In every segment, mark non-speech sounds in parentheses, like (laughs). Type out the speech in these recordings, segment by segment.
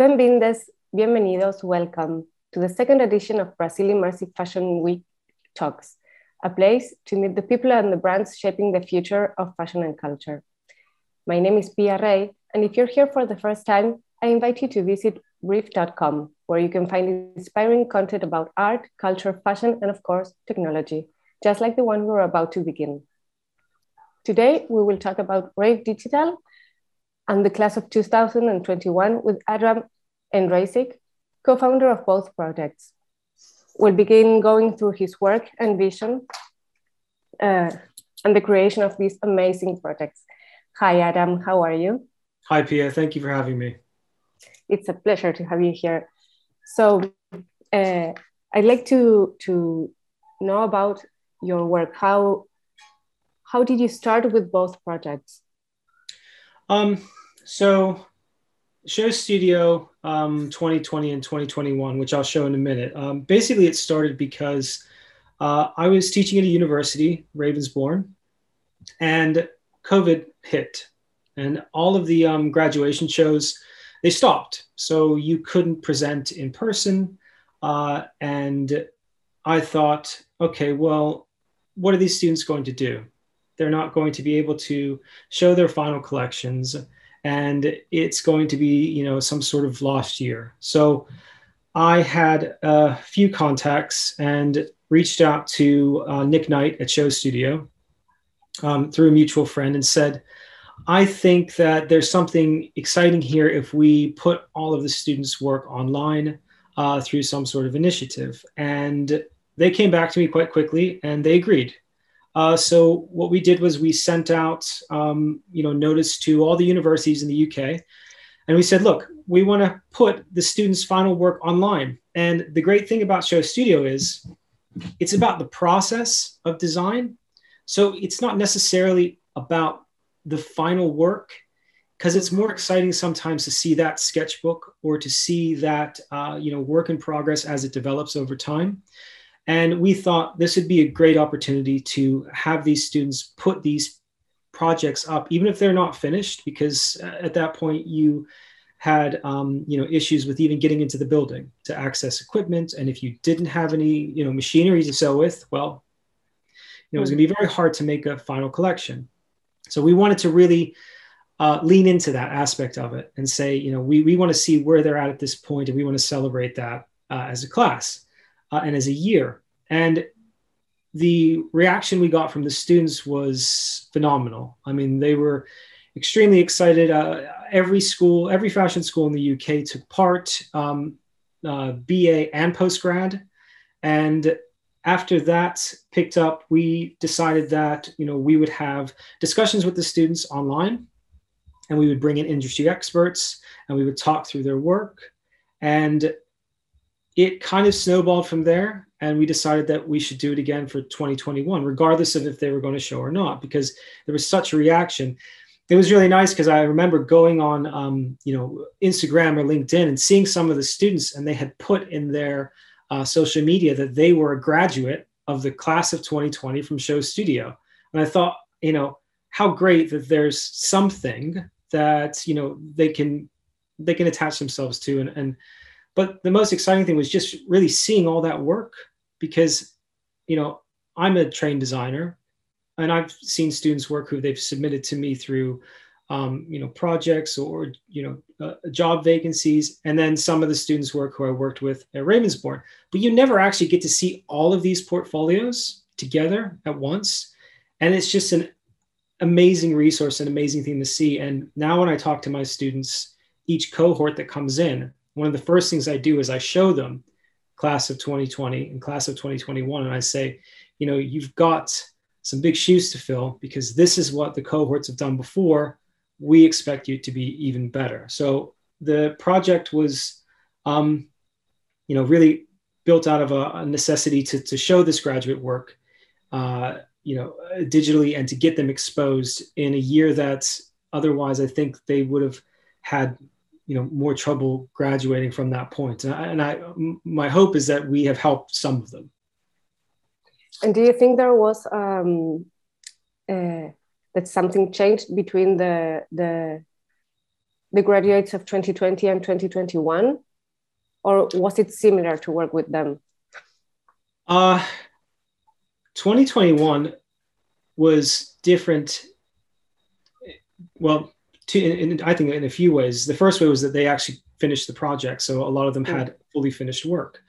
Bem-vindas, bienvenidos, welcome to the second edition of Brazil Immersive Fashion Week Talks, a place to meet the people and the brands shaping the future of fashion and culture. My name is Pia Rey, and if you're here for the first time, I invite you to visit brief.com, where you can find inspiring content about art, culture, fashion, and of course, technology, just like the one we're about to begin. Today, we will talk about Rave Digital and the class of 2021 with Adam Endrasic, co-founder of both projects. We'll begin going through his work and vision uh, and the creation of these amazing projects. Hi, Adam, how are you? Hi, Pia, thank you for having me. It's a pleasure to have you here. So uh, I'd like to, to know about your work. How, how did you start with both projects? Um, so show studio um, 2020 and 2021 which i'll show in a minute. Um, basically it started because uh, i was teaching at a university ravensbourne and covid hit. And all of the um, graduation shows they stopped. So you couldn't present in person uh, and i thought okay well what are these students going to do? They're not going to be able to show their final collections and it's going to be you know some sort of lost year. So i had a few contacts and reached out to uh, nick knight at show studio um, through a mutual friend and said i think that there's something exciting here if we put all of the students work online uh, through some sort of initiative. And they came back to me quite quickly and they agreed uh, so what we did was we sent out, um, you know, notice to all the universities in the UK, and we said, look, we want to put the students' final work online. And the great thing about Show Studio is it's about the process of design. So it's not necessarily about the final work because it's more exciting sometimes to see that sketchbook or to see that uh, you know work in progress as it develops over time and we thought this would be a great opportunity to have these students put these projects up, even if they're not finished, because uh, at that point you had um, you know issues with even getting into the building to access equipment, and if you didn't have any you know machinery to sew with, well, you know it was going to be very hard to make a final collection. So we wanted to really uh, lean into that aspect of it and say, you know, we, we want to see where they're at at this point, and we want to celebrate that uh, as a class uh, and as a year. And the reaction we got from the students was phenomenal. I mean, they were extremely excited. Uh, every school, every fashion school in the UK took part, um, uh, BA and postgrad. And after that picked up, we decided that you know we would have discussions with the students online, and we would bring in industry experts, and we would talk through their work. And it kind of snowballed from there and we decided that we should do it again for 2021 regardless of if they were going to show or not because there was such a reaction. It was really nice because i remember going on um, you know instagram or linkedin and seeing some of the students and they had put in their uh, social media that they were a graduate of the class of 2020 from show studio. And i thought you know how great that there's something that you know they can they can attach themselves to and, and but the most exciting thing was just really seeing all that work because, you know, I'm a trained designer and I've seen students work who they've submitted to me through, um, you know, projects or, you know, uh, job vacancies. And then some of the students work who I worked with at Ravensbourne. But you never actually get to see all of these portfolios together at once. And it's just an amazing resource, an amazing thing to see. And now when I talk to my students, each cohort that comes in, one of the first things I do is I show them class of 2020 and class of 2021. And I say, you know, you've got some big shoes to fill because this is what the cohorts have done before. We expect you to be even better. So the project was, um, you know, really built out of a, a necessity to, to show this graduate work, uh, you know, digitally and to get them exposed in a year that otherwise I think they would have had you know more trouble graduating from that point. And I, and I my hope is that we have helped some of them. And do you think there was um, uh, that something changed between the the the graduates of 2020 and 2021 or was it similar to work with them? Uh 2021 was different. Well to, in, i think in a few ways the first way was that they actually finished the project so a lot of them mm. had fully finished work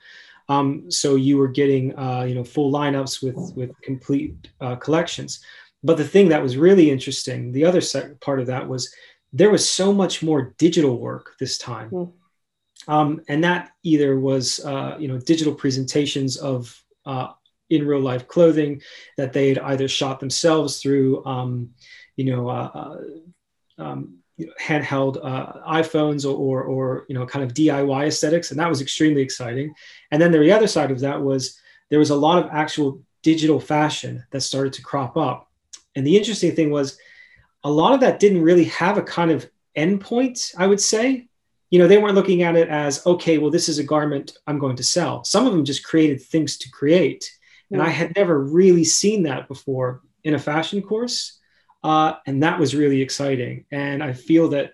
um, so you were getting uh, you know full lineups with with complete uh, collections but the thing that was really interesting the other part of that was there was so much more digital work this time mm. um, and that either was uh, you know digital presentations of uh, in real life clothing that they had either shot themselves through um, you know uh, uh, um, handheld uh, iPhones or, or, or, you know, kind of DIY aesthetics. And that was extremely exciting. And then the other side of that was there was a lot of actual digital fashion that started to crop up. And the interesting thing was a lot of that didn't really have a kind of endpoint, I would say. You know, they weren't looking at it as, okay, well, this is a garment I'm going to sell. Some of them just created things to create. And I had never really seen that before in a fashion course. Uh, and that was really exciting. And I feel that,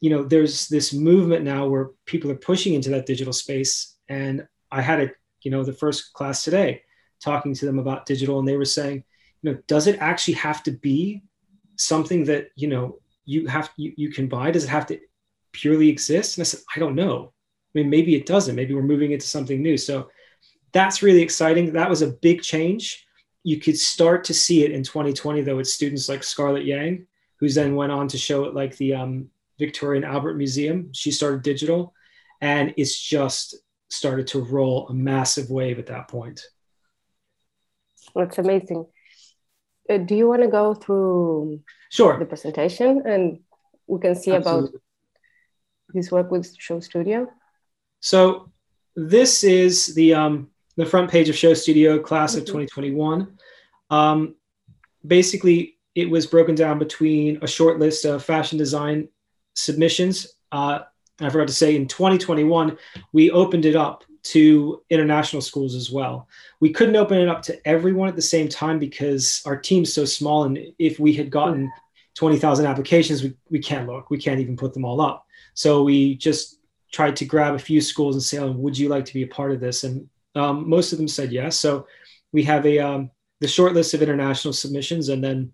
you know, there's this movement now where people are pushing into that digital space. And I had a, you know, the first class today talking to them about digital, and they were saying, you know, does it actually have to be something that, you know, you have you, you can buy? Does it have to purely exist? And I said, I don't know. I mean, maybe it doesn't. Maybe we're moving into something new. So that's really exciting. That was a big change you could start to see it in 2020 though with students like Scarlett Yang, who's then went on to show it like the um, Victoria and Albert Museum. She started digital, and it's just started to roll a massive wave at that point. That's amazing. Uh, do you want to go through sure the presentation and we can see Absolutely. about this work with Show Studio? So this is the um, the front page of Show Studio, class of 2021. Mm-hmm. Um, basically, it was broken down between a short list of fashion design submissions. Uh, I forgot to say, in 2021, we opened it up to international schools as well. We couldn't open it up to everyone at the same time because our team's so small. And if we had gotten 20,000 applications, we, we can't look, we can't even put them all up. So we just tried to grab a few schools and say, oh, would you like to be a part of this? And um, most of them said yes. So we have a um, the short list of international submissions and then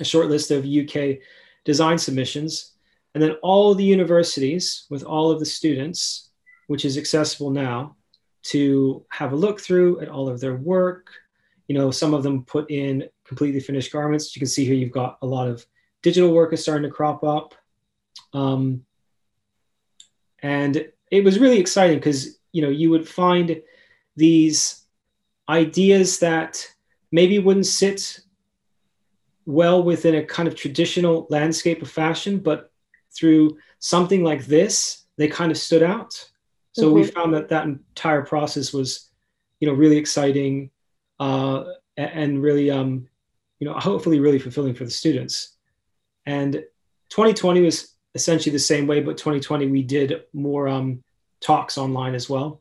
a short list of UK design submissions. And then all the universities with all of the students, which is accessible now, to have a look through at all of their work. You know, some of them put in completely finished garments. You can see here you've got a lot of digital work is starting to crop up. Um, and it was really exciting because, you know, you would find these ideas that maybe wouldn't sit well within a kind of traditional landscape of fashion, but through something like this, they kind of stood out. So mm-hmm. we found that that entire process was, you know, really exciting uh, and really, um, you know, hopefully really fulfilling for the students. And 2020 was essentially the same way, but 2020 we did more um, talks online as well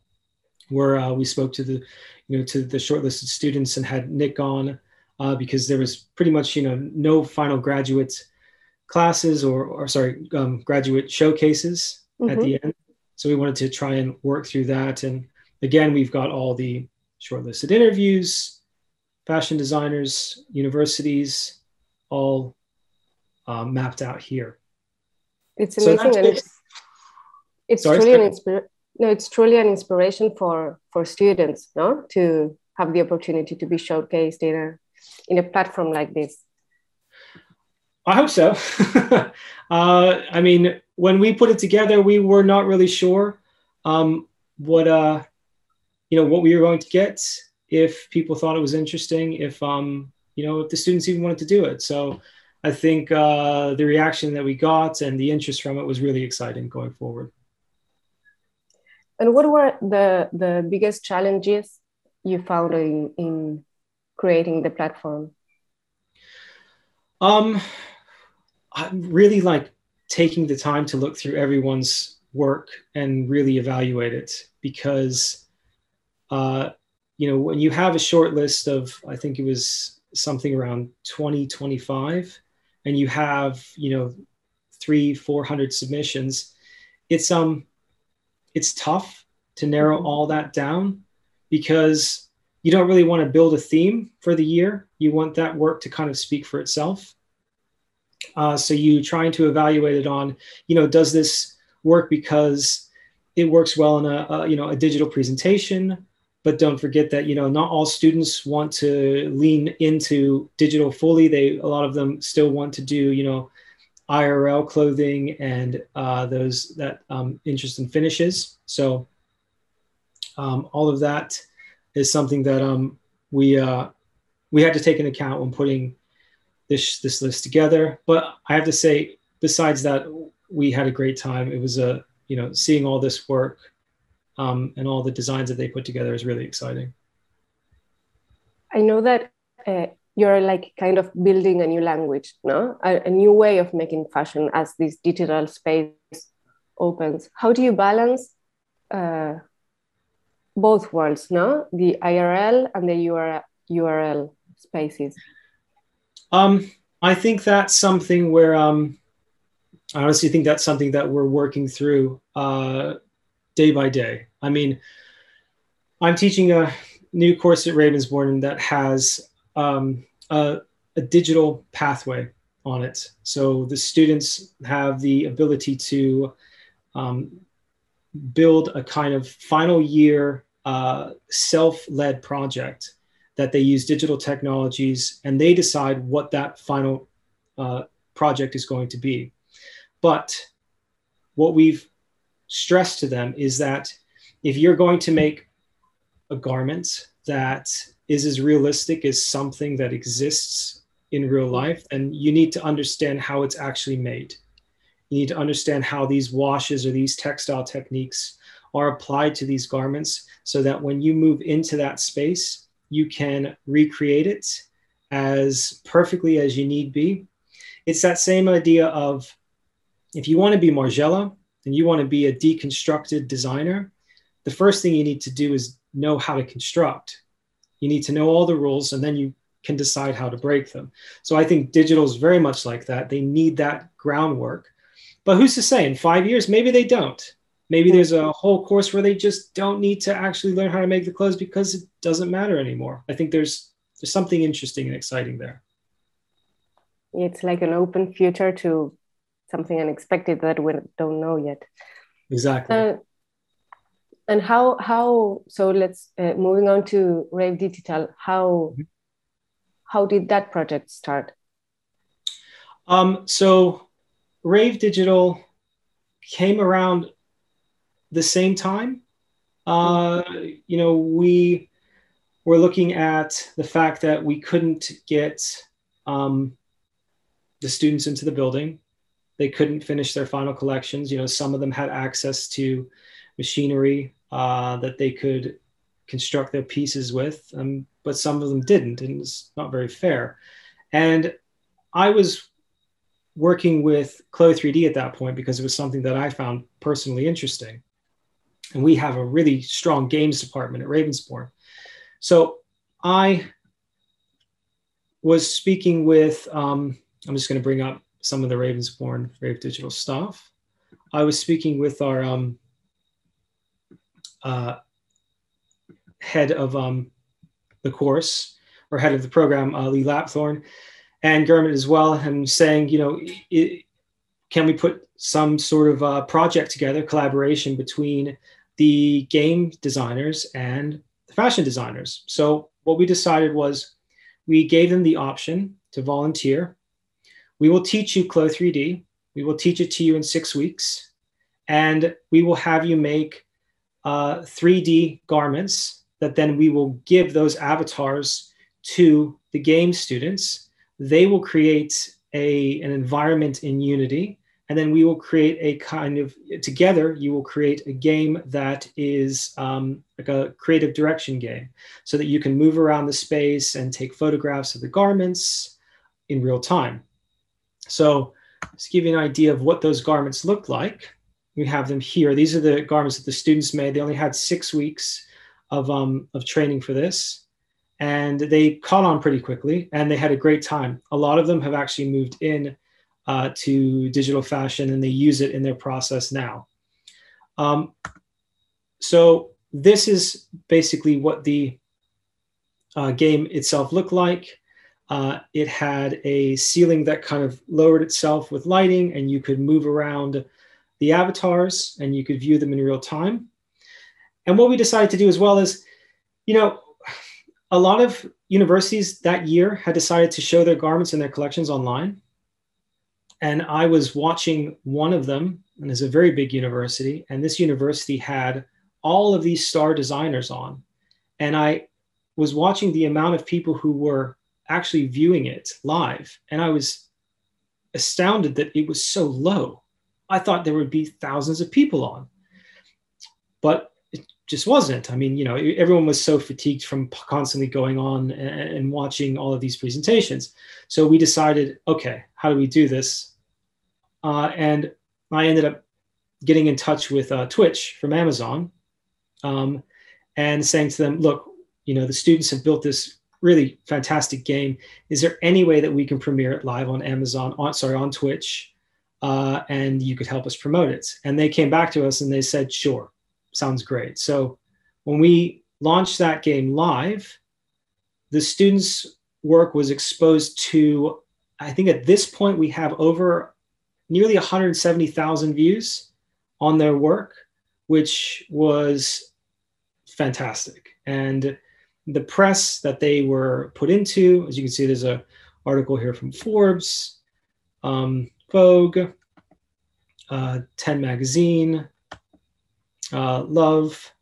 where uh, we spoke to the, you know, to the shortlisted students and had Nick on uh, because there was pretty much, you know, no final graduate classes or, or sorry, um, graduate showcases mm-hmm. at the end. So we wanted to try and work through that. And again, we've got all the shortlisted interviews, fashion designers, universities, all uh, mapped out here. It's amazing. So and it's, it's truly an inspiration no, it's truly an inspiration for for students, no, to have the opportunity to be showcased in a in a platform like this. I hope so. (laughs) uh, I mean, when we put it together, we were not really sure um, what uh, you know what we were going to get. If people thought it was interesting, if um, you know, if the students even wanted to do it. So I think uh, the reaction that we got and the interest from it was really exciting going forward. And what were the, the biggest challenges you found in, in creating the platform? Um, I really like taking the time to look through everyone's work and really evaluate it because, uh, you know, when you have a short list of, I think it was something around 20, 25, and you have, you know, three, 400 submissions, it's, um, it's tough to narrow mm-hmm. all that down because you don't really want to build a theme for the year. You want that work to kind of speak for itself. Uh, so you trying to evaluate it on, you know, does this work because it works well in a, a, you know a digital presentation? But don't forget that you know not all students want to lean into digital fully. They a lot of them still want to do you know IRL clothing and uh, those that um, interest in finishes. So um, all of that is something that um, we uh, we had to take into account when putting this this list together. But I have to say, besides that, we had a great time. It was a you know seeing all this work um, and all the designs that they put together is really exciting. I know that uh, you're like kind of building a new language, no, a, a new way of making fashion as this digital space opens. How do you balance? Uh, both worlds, no? The IRL and the URL, spaces. Um, I think that's something where um, I honestly think that's something that we're working through uh, day by day. I mean, I'm teaching a new course at Ravensbourne that has um, a, a digital pathway on it. So the students have the ability to um, build a kind of final year uh, self-led project that they use digital technologies and they decide what that final uh, project is going to be. But what we've stressed to them is that if you're going to make a garment that is as realistic as something that exists in real life, and you need to understand how it's actually made. You need to understand how these washes or these textile techniques are applied to these garments so that when you move into that space, you can recreate it as perfectly as you need be. It's that same idea of if you want to be Margiela and you want to be a deconstructed designer, the first thing you need to do is know how to construct. You need to know all the rules and then you can decide how to break them. So I think digital is very much like that. They need that groundwork. But who's to say in five years, maybe they don't. Maybe there's a whole course where they just don't need to actually learn how to make the clothes because it doesn't matter anymore. I think there's there's something interesting and exciting there. It's like an open future to something unexpected that we don't know yet. Exactly. Uh, and how how so let's uh, moving on to Rave Digital. How mm-hmm. how did that project start? Um, so Rave Digital came around the same time. Uh, you know, we were looking at the fact that we couldn't get um, the students into the building. They couldn't finish their final collections. You know, some of them had access to machinery uh, that they could construct their pieces with, um, but some of them didn't, and it's not very fair. And I was working with Clo 3D at that point because it was something that I found personally interesting and we have a really strong games department at Ravensbourne. So I was speaking with, um, I'm just going to bring up some of the Ravensbourne Rave Digital stuff. I was speaking with our um, uh, head of um, the course or head of the program, uh, Lee Lapthorne, and Gurmit as well, and saying, you know, it, can we put some sort of uh, project together, collaboration between the game designers and the fashion designers. So what we decided was we gave them the option to volunteer. We will teach you Clo 3D. We will teach it to you in six weeks, and we will have you make uh, 3D garments that then we will give those avatars to the game students. They will create a, an environment in Unity and then we will create a kind of together you will create a game that is um, like a creative direction game so that you can move around the space and take photographs of the garments in real time so to give you an idea of what those garments look like we have them here these are the garments that the students made they only had six weeks of, um, of training for this and they caught on pretty quickly and they had a great time a lot of them have actually moved in uh, to digital fashion and they use it in their process now. Um, so this is basically what the uh, game itself looked like. Uh, it had a ceiling that kind of lowered itself with lighting, and you could move around the avatars and you could view them in real time. And what we decided to do as well is, you know, a lot of universities that year had decided to show their garments and their collections online. And I was watching one of them, and it's a very big university. And this university had all of these star designers on. And I was watching the amount of people who were actually viewing it live. And I was astounded that it was so low. I thought there would be thousands of people on. But it just wasn't. I mean, you know, everyone was so fatigued from constantly going on and, watching all of these presentations. So we decided, okay, how do we do this? Uh, and I ended up getting in touch with uh, Twitch from Amazon um, and saying to them, look, you know, the students have built this really fantastic game. Is there any way that we can premiere it live on Amazon, on sorry, on Twitch, uh, and you could help us promote it? And they came back to us and they said, sure, sounds great. So when we launched that game live, the students' work was exposed to, I think at this point we have over nearly 170,000 views on their work, which was fantastic. And the press that they were put into, as you can see, there's a article here from Forbes, um, Vogue, uh, 10 Magazine, uh, Love,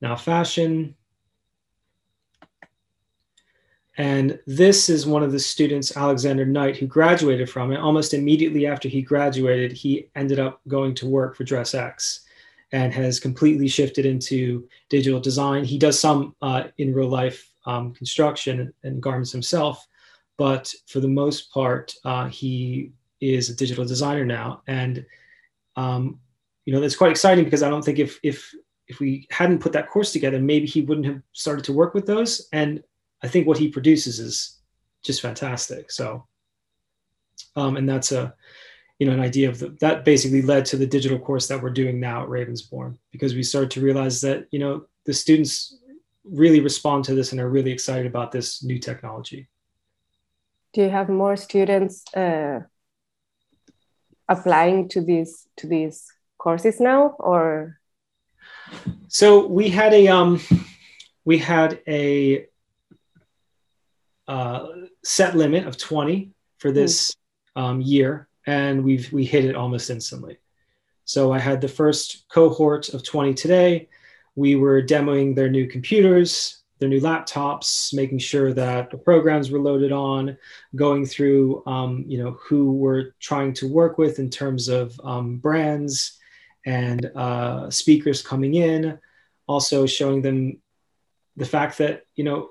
Now Fashion, and this is one of the students, Alexander Knight, who graduated from it. Almost immediately after he graduated, he ended up going to work for DressX and has completely shifted into digital design. He does some uh, in real life um, construction and garments himself, but for the most part, uh, he is a digital designer now. And um, you know, that's quite exciting because I don't think if if if we hadn't put that course together, maybe he wouldn't have started to work with those. And I think what he produces is just fantastic. So, um, and that's a, you know, an idea of the, that basically led to the digital course that we're doing now at Ravensbourne because we started to realize that, you know, the students really respond to this and are really excited about this new technology. Do you have more students uh, applying to these to these courses now, or? So we had a um, we had a uh, set limit of 20 for this mm. um, year, and we've we hit it almost instantly. So I had the first cohort of 20 today. We were demoing their new computers, their new laptops, making sure that the programs were loaded on, going through, um, you know, who we're trying to work with in terms of um, brands and uh, speakers coming in, also showing them the fact that, you know,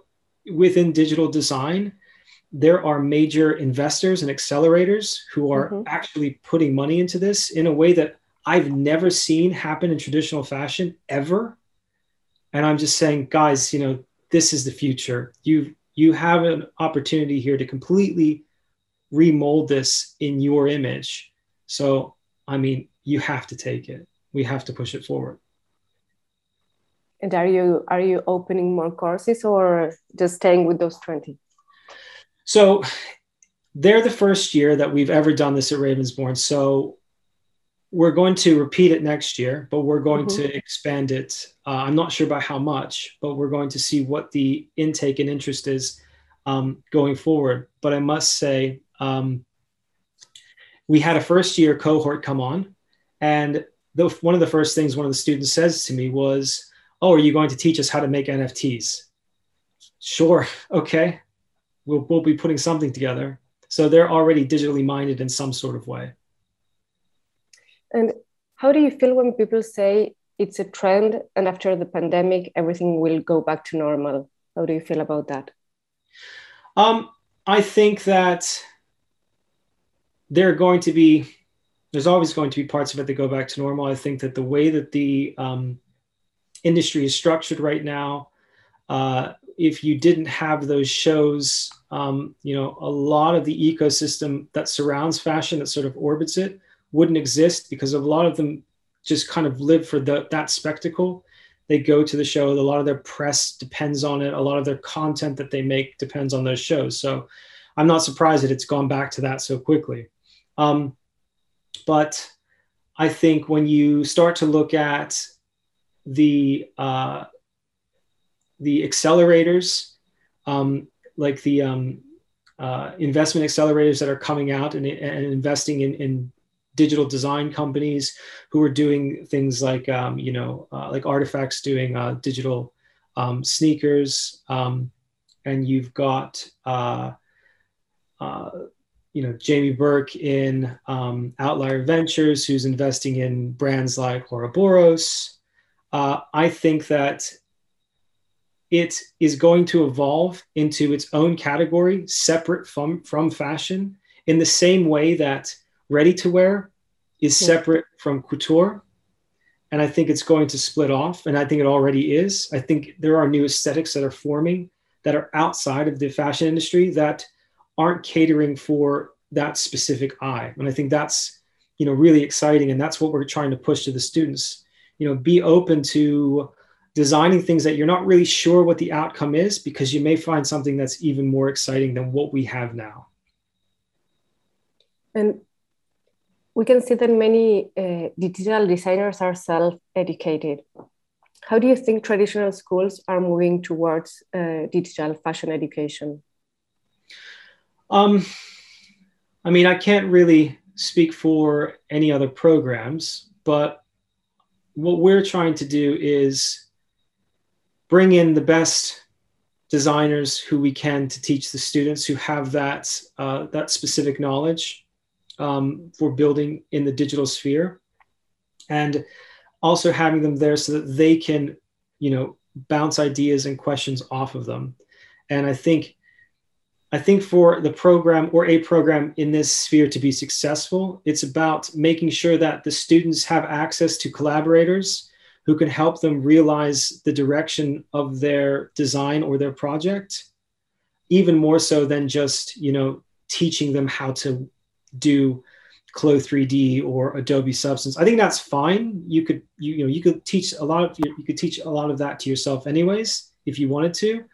within digital design, there are major investors and accelerators who are mm-hmm. actually putting money into this in a way that I've never seen happen in traditional fashion ever. And I'm just saying, guys, you know, this is the future. You you have an opportunity here to completely remold this in your image. So, I mean, you have to take it. We have to push it forward. And are you are you opening more courses or just staying with those 20? So they're the first year that we've ever done this at Ravensbourne. So we're going to repeat it next year, but we're going mm-hmm. to expand it. Uh, I'm not sure by how much, but we're going to see what the intake and interest is um, going forward. But I must say, um, we had a first year cohort come on, and the, one of the first things one of the students says to me was, oh, are you going to teach us how to make NFTs? Sure. (laughs) Okay. We'll, we'll be putting something together. So they're already digitally minded in some sort of way. And how do you feel when people say it's a trend and after the pandemic, everything will go back to normal? How do you feel about that? Um, I think that there are going to be, there's always going to be parts of it that go back to normal. I think that the way that the um, industry is structured right now, uh, if you didn't have those shows um, you know, a lot of the ecosystem that surrounds fashion, that sort of orbits it, wouldn't exist because a lot of them just kind of live for the, that spectacle. They go to the show. A lot of their press depends on it. A lot of their content that they make depends on those shows. So I'm not surprised that it's gone back to that so quickly. Um, but I think when you start to look at the uh, the accelerators, um, like the um, uh, investment accelerators that are coming out and, and investing in, in, digital design companies who are doing things like um, you know uh, like RTFKT's doing uh, digital um, sneakers, um, and you've got uh, uh, you know Jamie Burke in um, Outlier Ventures, who's investing in brands like Auroboros. Uh, I think that it is going to evolve into its own category, separate from from fashion, in the same way that ready to wear is separate from couture. And I think it's going to split off, and I think it already is. I think there are new aesthetics that are forming that are outside of the fashion industry that aren't catering for that specific eye. And I think that's, you know, really exciting. And that's what we're trying to push to the students. You know, be open to designing things that you're not really sure what the outcome is because you may find something that's even more exciting than what we have now. And we can see that many uh, digital designers are self educated. How do you think traditional schools are moving towards uh, digital fashion education? Um, I mean, I can't really speak for any other programs, but what we're trying to do is bring in the best designers who we can to teach the students who have that uh, that specific knowledge um, for building in the digital sphere, and also having them there so that they can, you know, bounce ideas and questions off of them. And I think I think for the program or a program in this sphere to be successful, it's about making sure that the students have access to collaborators who can help them realize the direction of their design or their project, even more so than just, you know, teaching them how to do Clo 3D or Adobe Substance. I think that's fine. You could, you, you know, you could teach a lot of, you could teach a lot of that to yourself anyways, if you wanted to